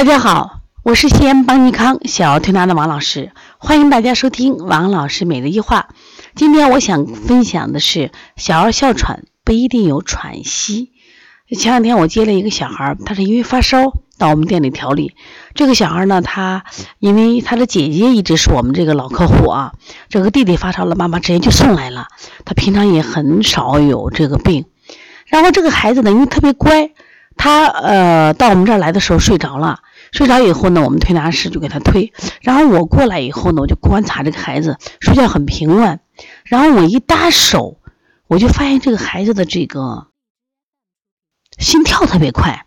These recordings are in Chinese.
大家好，我是西安邦尼康小儿推拿的王老师，欢迎大家收听王老师每日一话。今天我想分享的是小儿哮喘不一定有喘息。前两天我接了一个小孩，他是因为发烧到我们店里调理。这个小孩呢，他因为他的姐姐一直是我们这个老客户啊，这个弟弟发烧了，妈妈直接就送来了。他平常也很少有这个病，然后这个孩子呢，因为特别乖。他呃到我们这儿来的时候睡着了，睡着以后呢，我们推拿师就给他推，然后我过来以后呢，我就观察这个孩子睡觉很平稳，然后我一搭手，我就发现这个孩子的这个心跳特别快，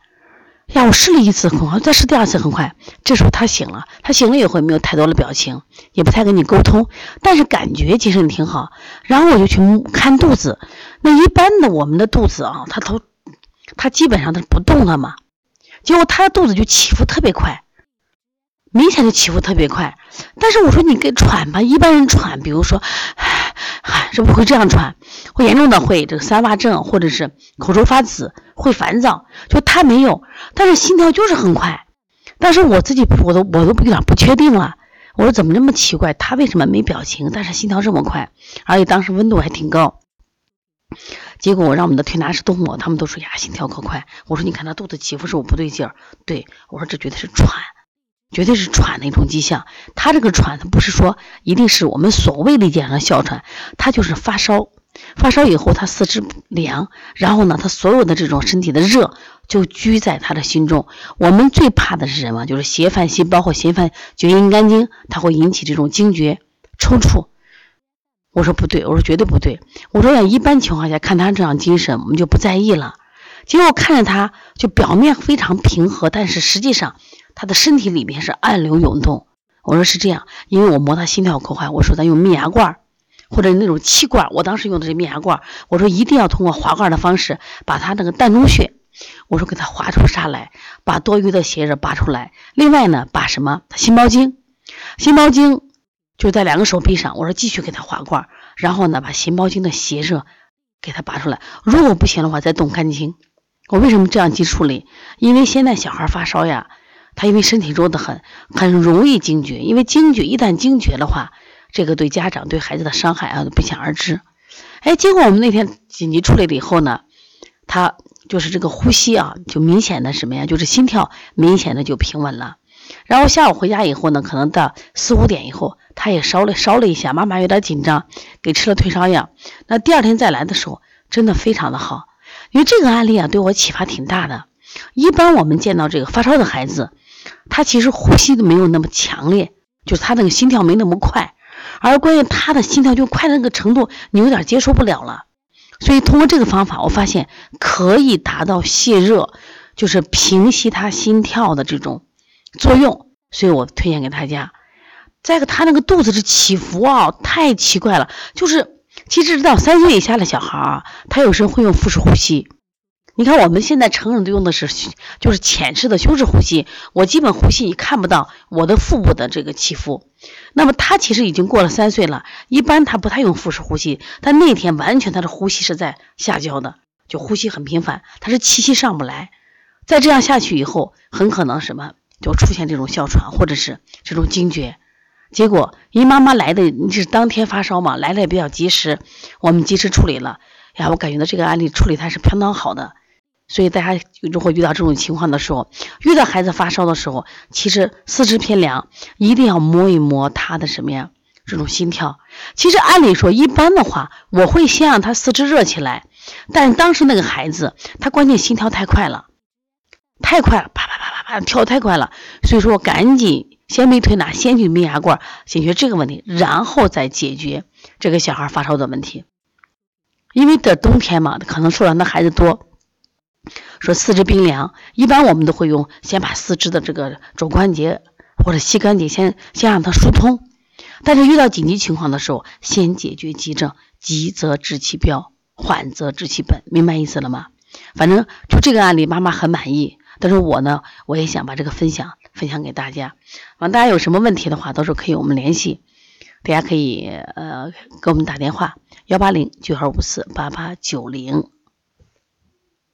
呀，我试了一次很快，再试第二次很快，这时候他醒了，他醒了以后也没有太多的表情，也不太跟你沟通，但是感觉精神挺好，然后我就去看肚子，那一般的我们的肚子啊，他都。他基本上他不动了嘛，结果他的肚子就起伏特别快，明显就起伏特别快。但是我说你给喘吧，一般人喘，比如说，唉，是不会这样喘，会严重的会这个三乏症，或者是口臭发紫，会烦躁。就他没有，但是心跳就是很快。但是我自己我都我都有点不确定了，我说怎么这么奇怪？他为什么没表情，但是心跳这么快，而且当时温度还挺高。结果我让我们的推拿师都摸，他们都说呀，心跳可快。我说你看他肚子起伏是不是不对劲儿？对我说这绝对是喘，绝对是喘的一种迹象。他这个喘，他不是说一定是我们所谓理解上的哮喘，他就是发烧。发烧以后他四肢凉，然后呢，他所有的这种身体的热就聚在他的心中。我们最怕的是什么？就是邪犯心，包括邪犯厥阴肝经，它会引起这种惊厥、抽搐。我说不对，我说绝对不对。我说呀，一般情况下看他这样精神，我们就不在意了。结果看着他就表面非常平和，但是实际上他的身体里面是暗流涌动。我说是这样，因为我摸他心跳口快。我说咱用密牙罐儿或者那种气罐儿，我当时用的是密牙罐儿。我说一定要通过滑罐的方式把他那个膻中穴，我说给他滑出痧来，把多余的血热拔出来。另外呢，把什么心包经，心包经。就在两个手臂上，我说继续给他划罐，然后呢，把心包经的邪热给他拔出来。如果不行的话，再动肝经。我为什么这样去处理？因为现在小孩发烧呀，他因为身体弱得很，很容易惊厥。因为惊厥一旦惊厥的话，这个对家长对孩子的伤害啊，都不想而知。哎，结果我们那天紧急处理了以后呢，他就是这个呼吸啊，就明显的什么呀，就是心跳明显的就平稳了。然后下午回家以后呢，可能到四五点以后。他也烧了烧了一下，妈妈有点紧张，给吃了退烧药。那第二天再来的时候，真的非常的好。因为这个案例啊，对我启发挺大的。一般我们见到这个发烧的孩子，他其实呼吸都没有那么强烈，就是他那个心跳没那么快。而关键他的心跳就快的那个程度，你有点接受不了了。所以通过这个方法，我发现可以达到泄热，就是平息他心跳的这种作用。所以我推荐给大家。再个，他那个肚子是起伏啊，太奇怪了。就是，其实到三岁以下的小孩啊，他有时候会用腹式呼吸。你看，我们现在成人都用的是，就是浅式的胸式呼吸。我基本呼吸你看不到我的腹部的这个起伏。那么他其实已经过了三岁了，一般他不太用腹式呼吸。但那天完全他的呼吸是在下焦的，就呼吸很频繁，他是气息上不来。再这样下去以后，很可能什么就出现这种哮喘或者是这种惊厥。结果，因妈妈来的是当天发烧嘛，来的也比较及时，我们及时处理了。呀，我感觉到这个案例处理它是相当好的。所以大家如果遇到这种情况的时候，遇到孩子发烧的时候，其实四肢偏凉，一定要摸一摸他的什么呀？这种心跳。其实按理说，一般的话，我会先让他四肢热起来，但当时那个孩子，他关键心跳太快了，太快了，跳太快了，所以说赶紧。先没推拿，先去密牙罐解决这个问题，然后再解决这个小孩发烧的问题。因为这冬天嘛，可能受凉的孩子多，说四肢冰凉，一般我们都会用先把四肢的这个肘关节或者膝关节先先让它疏通。但是遇到紧急情况的时候，先解决急症，急则治其标，缓则治其本，明白意思了吗？反正就这个案例，妈妈很满意。但是我呢，我也想把这个分享分享给大家。完，大家有什么问题的话，到时候可以我们联系。大家可以呃给我们打电话：幺八零九二五四八八九零。